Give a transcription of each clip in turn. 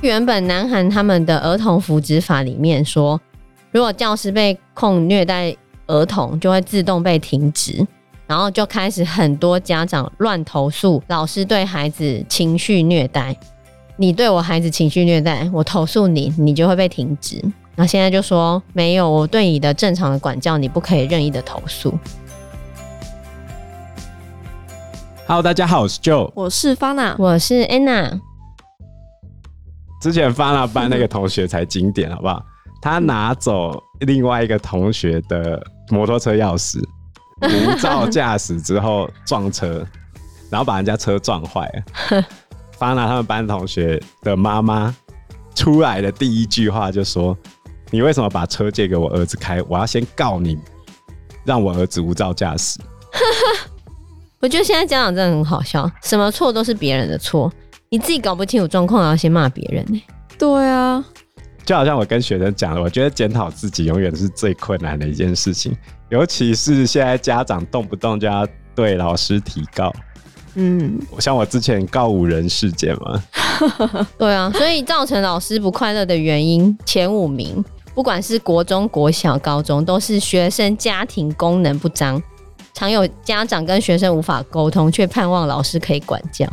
原本南韩他们的儿童福祉法里面说，如果教师被控虐待儿童，就会自动被停职，然后就开始很多家长乱投诉老师对孩子情绪虐待。你对我孩子情绪虐待，我投诉你，你就会被停职。那现在就说没有，我对你的正常的管教，你不可以任意的投诉。Hello，大家好，我是 Joe，我是 Fana，我是 Anna。之前 Fana 班那个同学才经典，好不好？他拿走另外一个同学的摩托车钥匙，无照驾驶之后撞车，然后把人家车撞坏了。Fana 他们班同学的妈妈出来的第一句话就说：“你为什么把车借给我儿子开？我要先告你，让我儿子无照驾驶。” 我觉得现在家长真的很好笑，什么错都是别人的错，你自己搞不清楚状况，然后先骂别人呢？对啊，就好像我跟学生讲的，我觉得检讨自己永远是最困难的一件事情，尤其是现在家长动不动就要对老师提告。嗯，像我之前告五人事件嘛，对啊，所以造成老师不快乐的原因前五名，不管是国中、国小、高中，都是学生家庭功能不彰，常有家长跟学生无法沟通，却盼望老师可以管教。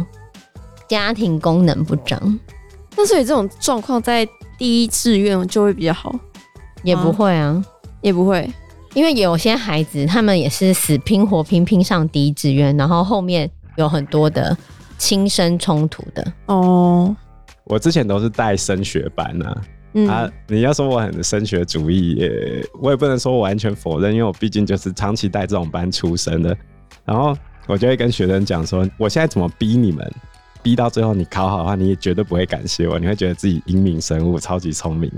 家庭功能不彰，那所以这种状况在第一志愿就会比较好，也不会啊，也不会，因为有些孩子他们也是死拼活拼拼上第一志愿，然后后面。有很多的亲生冲突的哦。我之前都是带升学班啊，嗯、啊，你要说我很升学主义也，我也不能说我完全否认，因为我毕竟就是长期带这种班出身的。然后我就会跟学生讲说，我现在怎么逼你们，逼到最后你考好的话，你也绝对不会感谢我，你会觉得自己英明神武、超级聪明，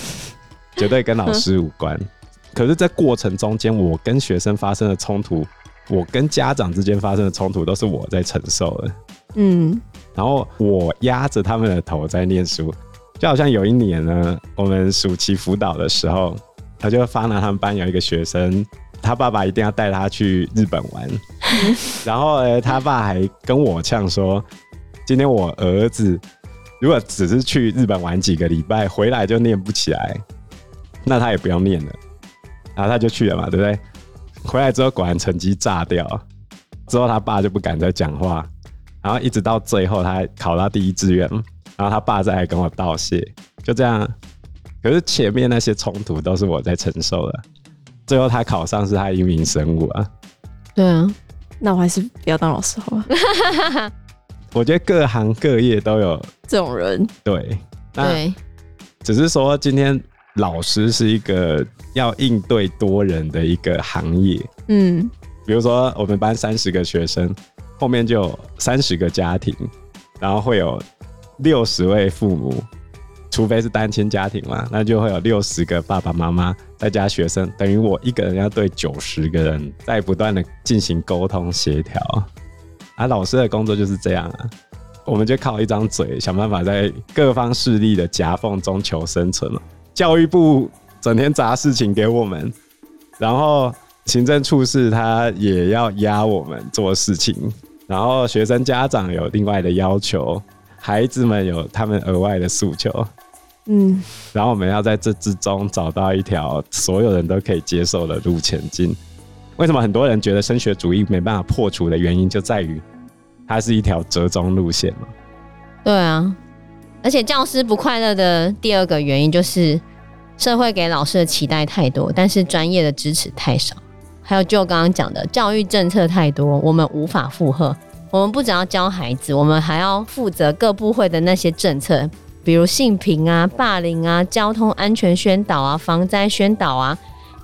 绝对跟老师无关。可是，在过程中间，我跟学生发生的冲突。我跟家长之间发生的冲突都是我在承受的，嗯，然后我压着他们的头在念书，就好像有一年呢，我们暑期辅导的时候，他就发了他们班有一个学生，他爸爸一定要带他去日本玩，然后呢，他爸还跟我呛说，今天我儿子如果只是去日本玩几个礼拜，回来就念不起来，那他也不要念了，然后他就去了嘛，对不对？回来之后，果然成绩炸掉。之后他爸就不敢再讲话，然后一直到最后，他考到第一志愿，然后他爸再来跟我道谢，就这样。可是前面那些冲突都是我在承受的，最后他考上是他英明神武啊。对啊，那我还是不要当老师好了。我觉得各行各业都有这种人。对，对，只是说今天。老师是一个要应对多人的一个行业，嗯，比如说我们班三十个学生，后面就有三十个家庭，然后会有六十位父母，除非是单亲家庭嘛，那就会有六十个爸爸妈妈再加学生，等于我一个人要对九十个人，在不断的进行沟通协调。啊，老师的工作就是这样啊，我们就靠一张嘴，想办法在各方势力的夹缝中求生存了。教育部整天砸事情给我们，然后行政处事他也要压我们做事情，然后学生家长有另外的要求，孩子们有他们额外的诉求，嗯，然后我们要在这之中找到一条所有人都可以接受的路前进。为什么很多人觉得升学主义没办法破除的原因，就在于它是一条折中路线嘛？对啊。而且教师不快乐的第二个原因就是社会给老师的期待太多，但是专业的支持太少。还有就刚刚讲的教育政策太多，我们无法负荷。我们不只要教孩子，我们还要负责各部会的那些政策，比如性平啊、霸凌啊、交通安全宣导啊、防灾宣导啊，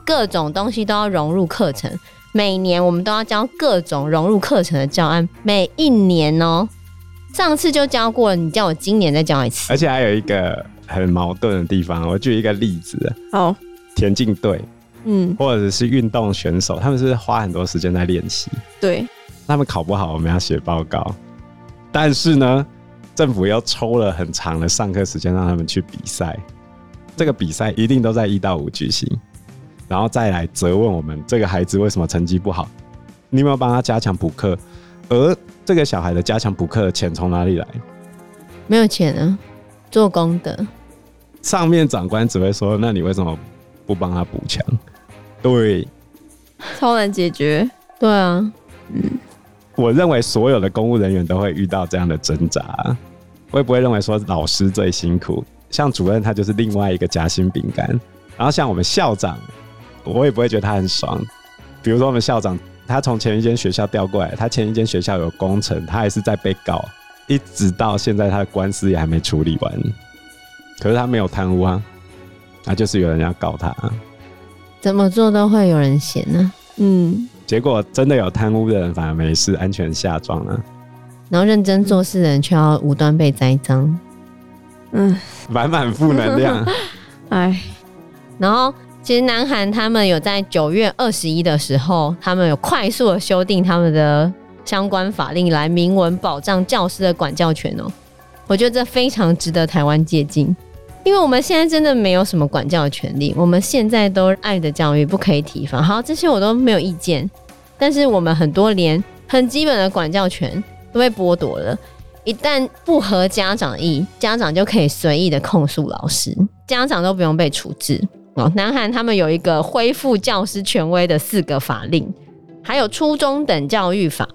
各种东西都要融入课程。每年我们都要教各种融入课程的教案，每一年哦。上次就教过了，你叫我今年再教一次。而且还有一个很矛盾的地方，我举一个例子。哦，田径队，嗯，或者是运动选手，他们是花很多时间在练习。对，他们考不好，我们要写报告。但是呢，政府又抽了很长的上课时间让他们去比赛。这个比赛一定都在一到五举行，然后再来责问我们这个孩子为什么成绩不好？你有没有帮他加强补课？而这个小孩的加强补课的钱从哪里来？没有钱啊，做功德。上面长官只会说：“那你为什么不帮他补强？”对，超难解决。对啊，嗯，我认为所有的公务人员都会遇到这样的挣扎。我也不会认为说老师最辛苦，像主任他就是另外一个夹心饼干。然后像我们校长，我也不会觉得他很爽。比如说我们校长，他从前一间学校调过来，他前一间学校有工程，他还是在被告，一直到现在他的官司也还没处理完。可是他没有贪污啊，那就是有人要告他。怎么做都会有人嫌呢、啊。嗯，结果真的有贪污的人反而没事，安全下庄了。然后认真做事的人却要无端被栽赃。嗯，满满负能量。哎，然后其实南韩他们有在九月二十一的时候，他们有快速的修订他们的相关法令，来明文保障教师的管教权哦。我觉得这非常值得台湾借鉴，因为我们现在真的没有什么管教的权利，我们现在都爱的教育不可以体罚，好，这些我都没有意见。但是我们很多连很基本的管教权都被剥夺了，一旦不合家长意，家长就可以随意的控诉老师，家长都不用被处置。哦，南韩他们有一个恢复教师权威的四个法令，还有初中等教育法、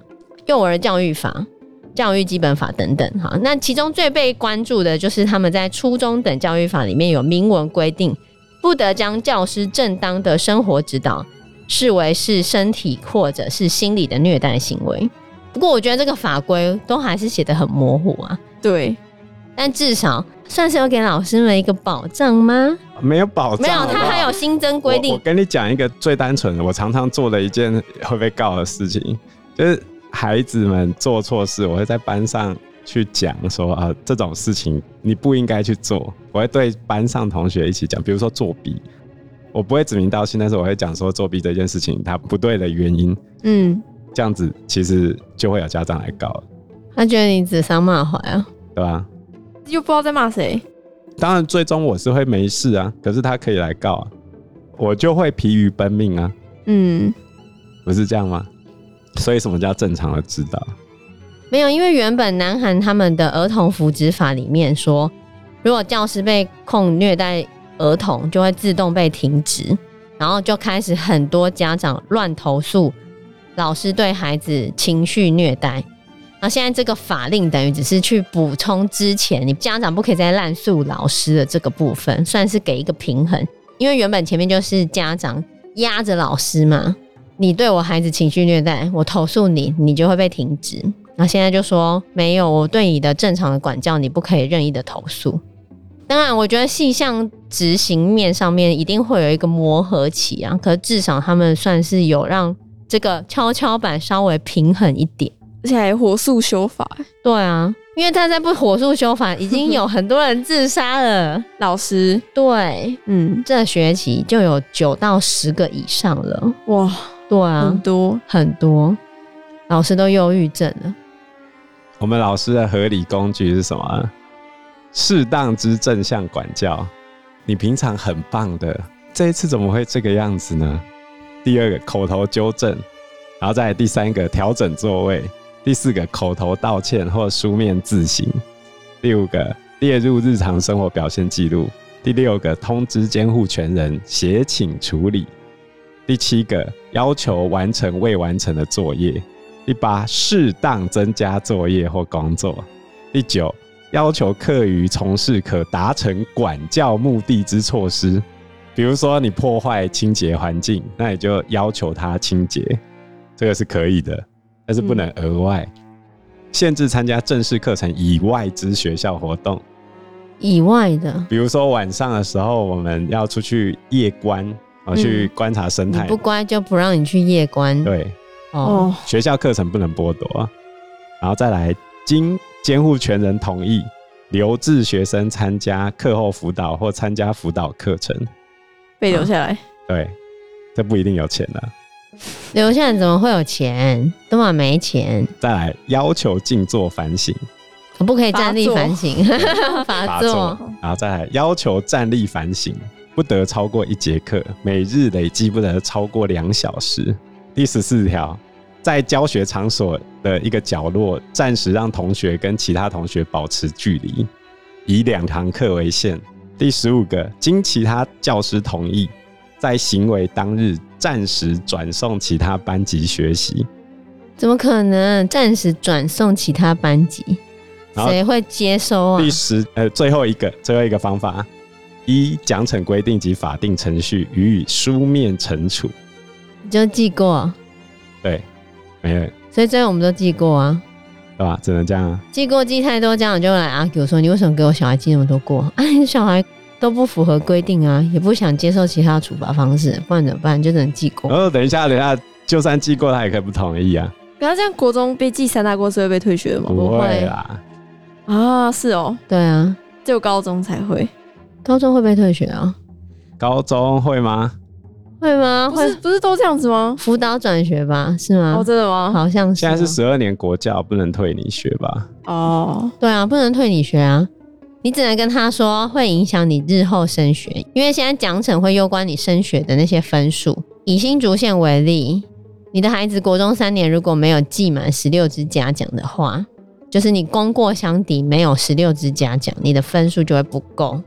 幼儿教育法。教育基本法等等，哈，那其中最被关注的就是他们在初中等教育法里面有明文规定，不得将教师正当的生活指导视为是身体或者是心理的虐待行为。不过我觉得这个法规都还是写得很模糊啊。对，但至少算是有给老师们一个保障吗？没有保障，没有，他还有新增规定。我，我跟你讲一个最单纯的，我常常做的一件会被告的事情，就是。孩子们做错事，我会在班上去讲说啊，这种事情你不应该去做。我会对班上同学一起讲，比如说作弊，我不会指名道姓，但是我会讲说作弊这件事情它不对的原因。嗯，这样子其实就会有家长来告。他觉得你指桑骂槐啊，对吧？又不知道在骂谁。当然，最终我是会没事啊，可是他可以来告啊，我就会疲于奔命啊。嗯，不是这样吗？所以什么叫正常的指导？没有，因为原本南韩他们的儿童福祉法里面说，如果教师被控虐待儿童，就会自动被停职，然后就开始很多家长乱投诉老师对孩子情绪虐待。那现在这个法令等于只是去补充之前你家长不可以再滥诉老师的这个部分，算是给一个平衡。因为原本前面就是家长压着老师嘛。你对我孩子情绪虐待，我投诉你，你就会被停职。那现在就说没有，我对你的正常的管教，你不可以任意的投诉。当然，我觉得细项执行面上面一定会有一个磨合期啊。可是至少他们算是有让这个跷跷板稍微平衡一点，而且还火速修法。对啊，因为他在不火速修法，已经有很多人自杀了。老师，对，嗯，这学期就有九到十个以上了。哇！对啊，很多很多老师都忧郁症了。我们老师的合理工具是什么？适当之正向管教。你平常很棒的，这一次怎么会这个样子呢？第二个口头纠正，然后再第三个调整座位，第四个口头道歉或书面自行，第五个列入日常生活表现记录，第六个通知监护权人协请处理。第七个，要求完成未完成的作业；第八，适当增加作业或工作；第九，要求课余从事可达成管教目的之措施，比如说你破坏清洁环境，那你就要求他清洁，这个是可以的，但是不能额外、嗯、限制参加正式课程以外之学校活动。以外的，比如说晚上的时候我们要出去夜观。我去观察生态、嗯，不乖就不让你去夜观。对，哦，学校课程不能剥夺，然后再来经监护权人同意，留置学生参加课后辅导或参加辅导课程，被留下来、啊。对，这不一定有钱了，留下来怎么会有钱？都嘛没钱。再来要求静坐反省，可不可以站立反省？罚坐，然后再来要求站立反省。不得超过一节课，每日累计不得超过两小时。第十四条，在教学场所的一个角落，暂时让同学跟其他同学保持距离，以两堂课为限。第十五个，经其他教师同意，在行为当日暂时转送其他班级学习。怎么可能暂时转送其他班级？谁会接收啊？第十，呃，最后一个，最后一个方法，依奖惩规定及法定程序予以书面惩处。你就记过？对，没有。所以这样我们都记过啊，对吧？只能这样啊。记过记太多，家长就会来 argue 说：“你为什么给我小孩记那么多过？哎、啊，小孩都不符合规定啊，也不想接受其他处罚方式，不然怎么办？就只能记过。”哦，等一下，等一下，就算记过，他也可以不同意啊。不要这样国中被记三大过是会被退学的吗？不会啦。啊，是哦，对啊，只有高中才会，高中会被退学啊？高中会吗？会吗？不是，不是都这样子吗？辅导转学吧？是吗？哦，真的吗？好像是。现在是十二年国教，不能退你学吧？哦，对啊，不能退你学啊，你只能跟他说会影响你日后升学，因为现在奖惩会攸关你升学的那些分数。以新竹县为例，你的孩子国中三年如果没有记满十六支嘉奖的话，就是你功过相抵，没有十六支嘉奖，你的分数就会不够，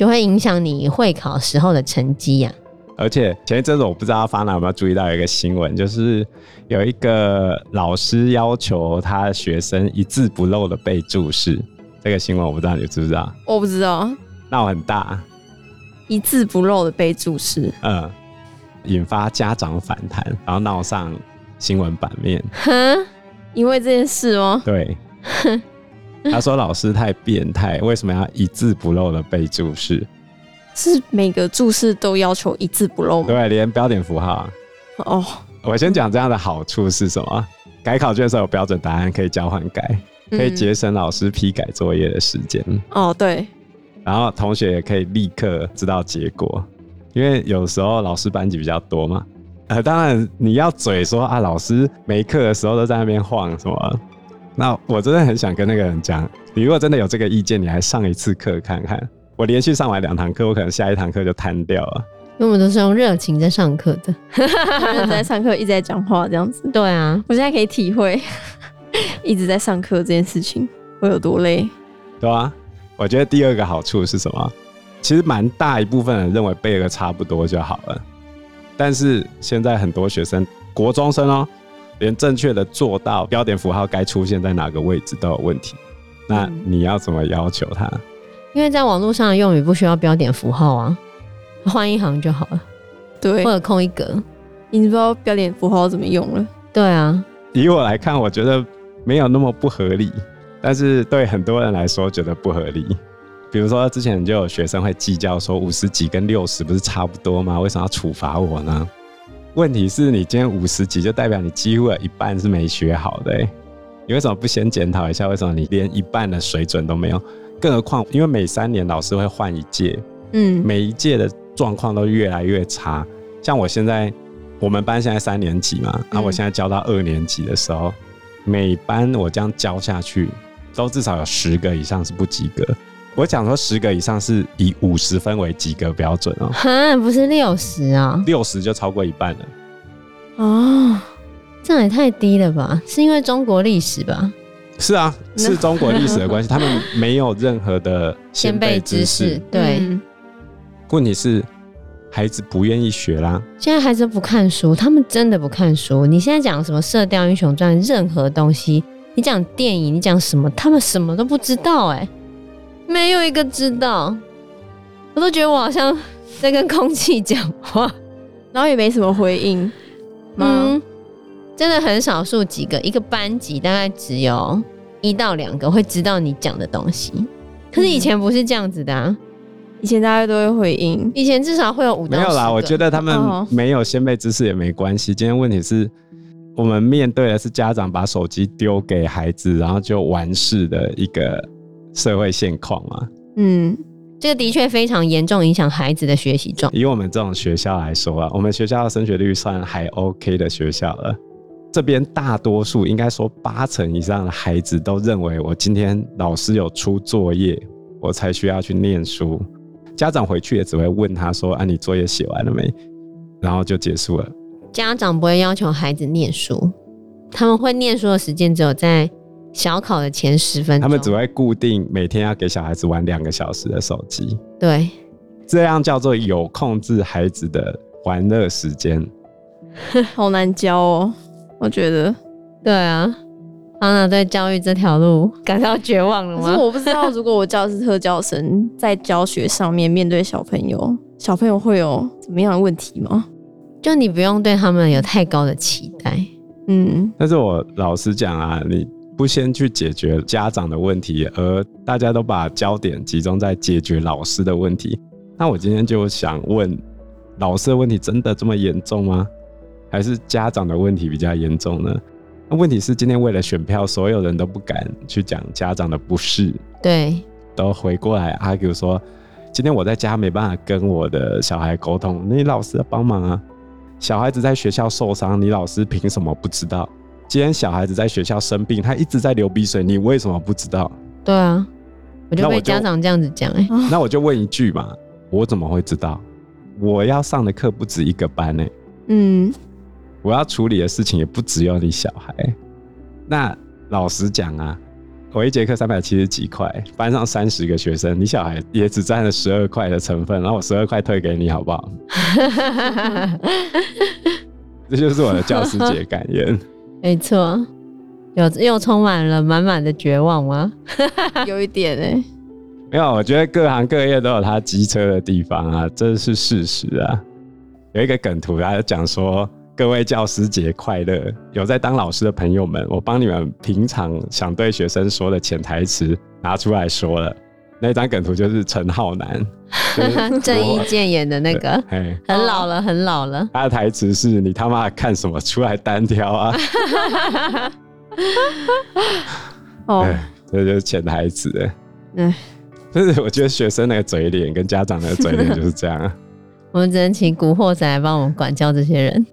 就会影响你会考时候的成绩呀、啊。而且前一阵子我不知道发娜有没有注意到一个新闻，就是有一个老师要求他学生一字不漏的背注释。这个新闻我不知道你知不知道？我不知道。闹很大，一字不漏的背注释，嗯，引发家长反弹，然后闹上新闻版面。哼，因为这件事哦？对。他说：“老师太变态，为什么要一字不漏的背注释？是每个注释都要求一字不漏吗？对，连标点符号。哦，我先讲这样的好处是什么？改考卷的时候有标准答案可以交换改，可以节省老师批改作业的时间。哦，对。然后同学也可以立刻知道结果，因为有时候老师班级比较多嘛。呃，当然你要嘴说啊，老师没课的时候都在那边晃什么。”那我真的很想跟那个人讲，你如果真的有这个意见，你还上一次课看看。我连续上完两堂课，我可能下一堂课就瘫掉了。因为我们都是用热情在上课的，在上课，一直在讲话这样子。对啊，我现在可以体会 一直在上课这件事情会有多累。对啊，我觉得第二个好处是什么？其实蛮大一部分人认为背个差不多就好了，但是现在很多学生，国中生哦。连正确的做到标点符号该出现在哪个位置都有问题，那你要怎么要求他？因为在网络上的用语不需要标点符号啊，换一行就好了，对，或者空一格，你不知道标点符号怎么用了？对啊，以我来看，我觉得没有那么不合理，但是对很多人来说觉得不合理。比如说之前就有学生会计较说五十几跟六十不是差不多吗？为什么要处罚我呢？问题是你今天五十几，就代表你几乎有一半是没学好的。你为什么不先检讨一下？为什么你连一半的水准都没有？更何况，因为每三年老师会换一届，嗯，每一届的状况都越来越差。像我现在，我们班现在三年级嘛，那我现在教到二年级的时候，每班我这样教下去，都至少有十个以上是不及格。我讲说十个以上是以五十分为及格标准哦，哈，不是六十啊，六十就超过一半了。哦，这样也太低了吧？是因为中国历史吧？是啊，是中国历史的关系，他们没有任何的先辈知识。对，嗯、问题是孩子不愿意学啦。现在孩子不看书，他们真的不看书。你现在讲什么《射雕英雄传》，任何东西，你讲电影，你讲什么，他们什么都不知道、欸。哎。没有一个知道，我都觉得我好像在跟空气讲话，然后也没什么回应。嗯，真的很少数几个，一个班级大概只有一到两个会知道你讲的东西。可是以前不是这样子的啊，以前大家都会回应，以前至少会有五到。没有啦，我觉得他们没有先辈知识也没关系。今天问题是我们面对的是家长把手机丢给孩子，然后就完事的一个。社会现况嘛，嗯，这个的确非常严重影响孩子的学习状况。以我们这种学校来说啊，我们学校的升学率算还 OK 的学校了。这边大多数应该说八成以上的孩子都认为，我今天老师有出作业，我才需要去念书。家长回去也只会问他说：“啊，你作业写完了没？”然后就结束了。家长不会要求孩子念书。他们会念书的时间只有在小考的前十分钟，他们只会固定每天要给小孩子玩两个小时的手机。对，这样叫做有控制孩子的玩乐时间。好难教哦，我觉得。对啊，安娜对教育这条路感到绝望了吗？可是我不知道，如果我教的是特教生，在教学上面面对小朋友，小朋友会有怎么样的问题吗？就你不用对他们有太高的期待。嗯，但是我老实讲啊，你不先去解决家长的问题，而大家都把焦点集中在解决老师的问题，那我今天就想问，老师的问题真的这么严重吗？还是家长的问题比较严重呢？那问题是，今天为了选票，所有人都不敢去讲家长的不是，对，都回过来 argue 说，今天我在家没办法跟我的小孩沟通，你老师要帮忙啊。小孩子在学校受伤，你老师凭什么不知道？今天小孩子在学校生病，他一直在流鼻水，你为什么不知道？对啊，我就被家长这样子讲哎、欸。那我就问一句嘛，我怎么会知道？我要上的课不止一个班呢、欸。嗯。我要处理的事情也不只有你小孩，那老实讲啊，我一节课三百七十几块，班上三十个学生，你小孩也只占了十二块的成分，然后我十二块退给你好不好？这就是我的教师节感言。没错，有又充满了满满的绝望吗？有一点哎、欸，没有，我觉得各行各业都有他机车的地方啊，这是事实啊。有一个梗图，他讲说。各位教师节快乐！有在当老师的朋友们，我帮你们平常想对学生说的潜台词拿出来说了。那张梗图就是陈浩南，郑伊健演的那个，很老了，很老了。他的台词是你他妈看什么？出来单挑啊！哦，这就是潜台词。哎，就是我觉得学生那个嘴脸跟家长那个嘴脸就是这样啊。我们只能请古惑仔来帮我们管教这些人。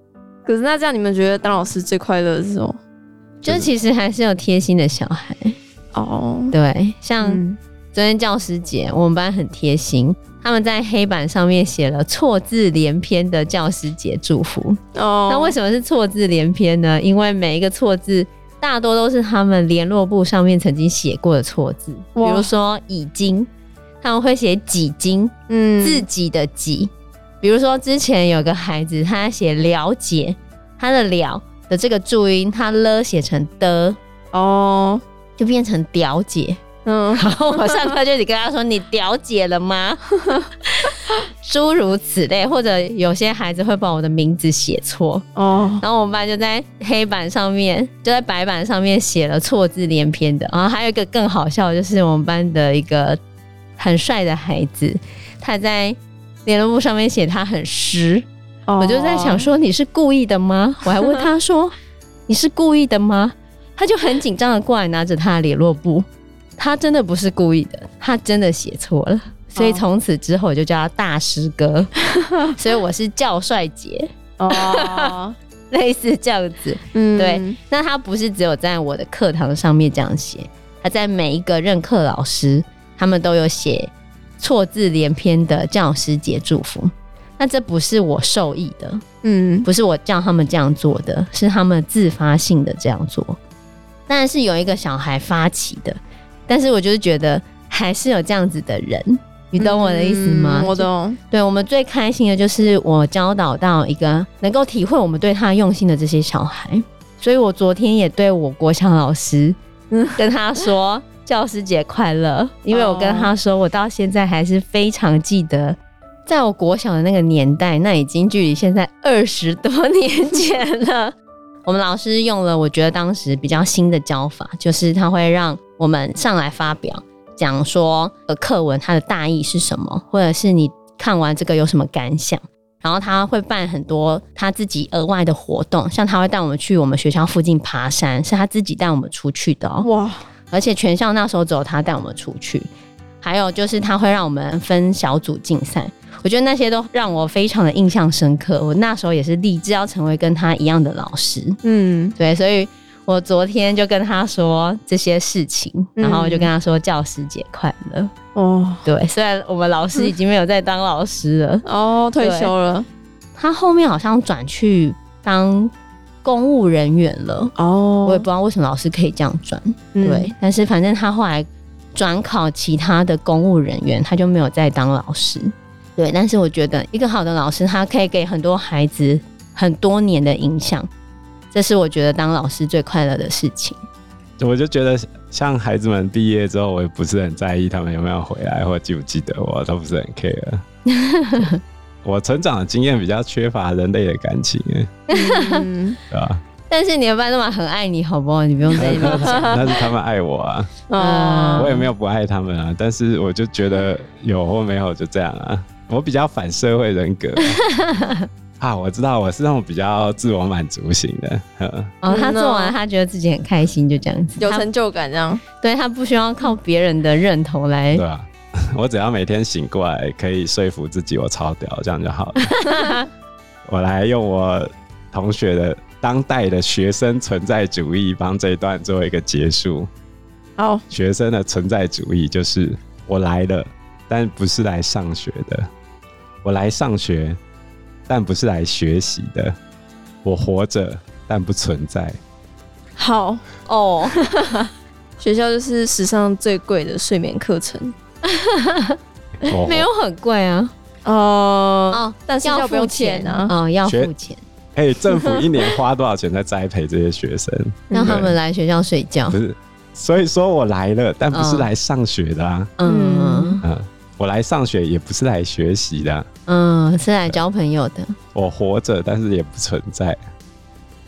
可是那这样，你们觉得当老师最快乐的是什么？就其实还是有贴心的小孩哦。对，像昨天教师节，我们班很贴心，他们在黑板上面写了错字连篇的教师节祝福。哦，那为什么是错字连篇呢？因为每一个错字大多都是他们联络簿上面曾经写过的错字，比如说“已经”，他们会写“几经”，嗯，自己的“己”。比如说，之前有个孩子，他写了解，他的了的这个注音，他了写成的哦，就变成了解。嗯，然后我上课就得跟他说：“你了解了吗？” 诸如此类，或者有些孩子会把我的名字写错哦，然后我们班就在黑板上面，就在白板上面写了错字连篇的。然后还有一个更好笑的，就是我们班的一个很帅的孩子，他在。联络簿上面写他很湿，oh. 我就在想说，你是故意的吗？我还问他说，你是故意的吗？他就很紧张的过来拿着他的联络簿，他真的不是故意的，他真的写错了，所以从此之后我就叫他大师哥，所以我是教帅姐哦，oh. 类似这样子，嗯，对。那他不是只有在我的课堂上面这样写，他在每一个任课老师他们都有写。错字连篇的教师节祝福，那这不是我受益的，嗯，不是我叫他们这样做的，是他们自发性的这样做。当然是有一个小孩发起的，但是我就是觉得还是有这样子的人，你懂我的意思吗？嗯、我懂。对，我们最开心的就是我教导到一个能够体会我们对他用心的这些小孩，所以我昨天也对我国小老师跟他说。教师节快乐！因为我跟他说，我到现在还是非常记得，在我国小的那个年代，那已经距离现在二十多年前了。我们老师用了我觉得当时比较新的教法，就是他会让我们上来发表，讲说呃课文它的大意是什么，或者是你看完这个有什么感想。然后他会办很多他自己额外的活动，像他会带我们去我们学校附近爬山，是他自己带我们出去的哦。哇！而且全校那时候只有他带我们出去，还有就是他会让我们分小组竞赛，我觉得那些都让我非常的印象深刻。我那时候也是立志要成为跟他一样的老师，嗯，对，所以我昨天就跟他说这些事情，然后我就跟他说教师节快乐哦。对，虽然我们老师已经没有在当老师了，哦，退休了，他后面好像转去当。公务人员了。哦，我也不知道为什么老师可以这样转，嗯对。但是反正他后来转考其他的公务人员，他就没有再当老师。对，但是我觉得一个好的老师，他可以给很多孩子很多年的影响，这是我觉得当老师最快乐的事情。我就觉得，像孩子们毕业之后，我也不是很在意他们有没有回来或记不记得我，都不是很 care。我成长的经验比较缺乏人类的感情，嗯，对吧？但是你的班都嘛很爱你，好不好？你不用在意。那是他们爱我啊，嗯我也没有不爱他们啊。但是我就觉得有或没有就这样啊。我比较反社会人格啊，我知道我是那种比较自我满足型的。哦，他做完他觉得自己很开心，就这样子，有成就感这样。他对他不需要靠别人的认同来。对啊，我只要每天醒过来可以说服自己我超屌，这样就好了。我来用我同学的当代的学生存在主义帮这一段做一个结束。好，学生的存在主义就是我来了，但不是来上学的。我来上学，但不是来学习的。我活着，但不存在。好哦，学校就是史上最贵的睡眠课程。我没有很贵啊。哦哦，但是要不用钱啊。哦，要付钱，哎、欸，政府一年花多少钱在栽培这些学生？让他们来学校睡觉。不是，所以说我来了，但不是来上学的啊。嗯嗯，我来上学也不是来学习的啊。嗯，是来交朋友的。我活着，但是也不存在。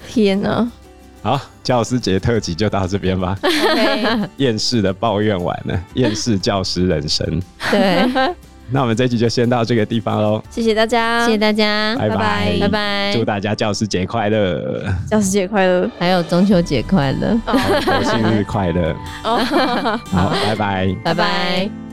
天哪！好，教师节特辑就到这边吧。厌世的抱怨完了，厌世教师人生。对，那我们这集就先到这个地方喽。谢谢大家，谢谢大家，拜拜拜拜，祝大家教师节快乐，教师节快乐，还有中秋节快乐，国庆日快乐。哦，好，拜拜，拜拜。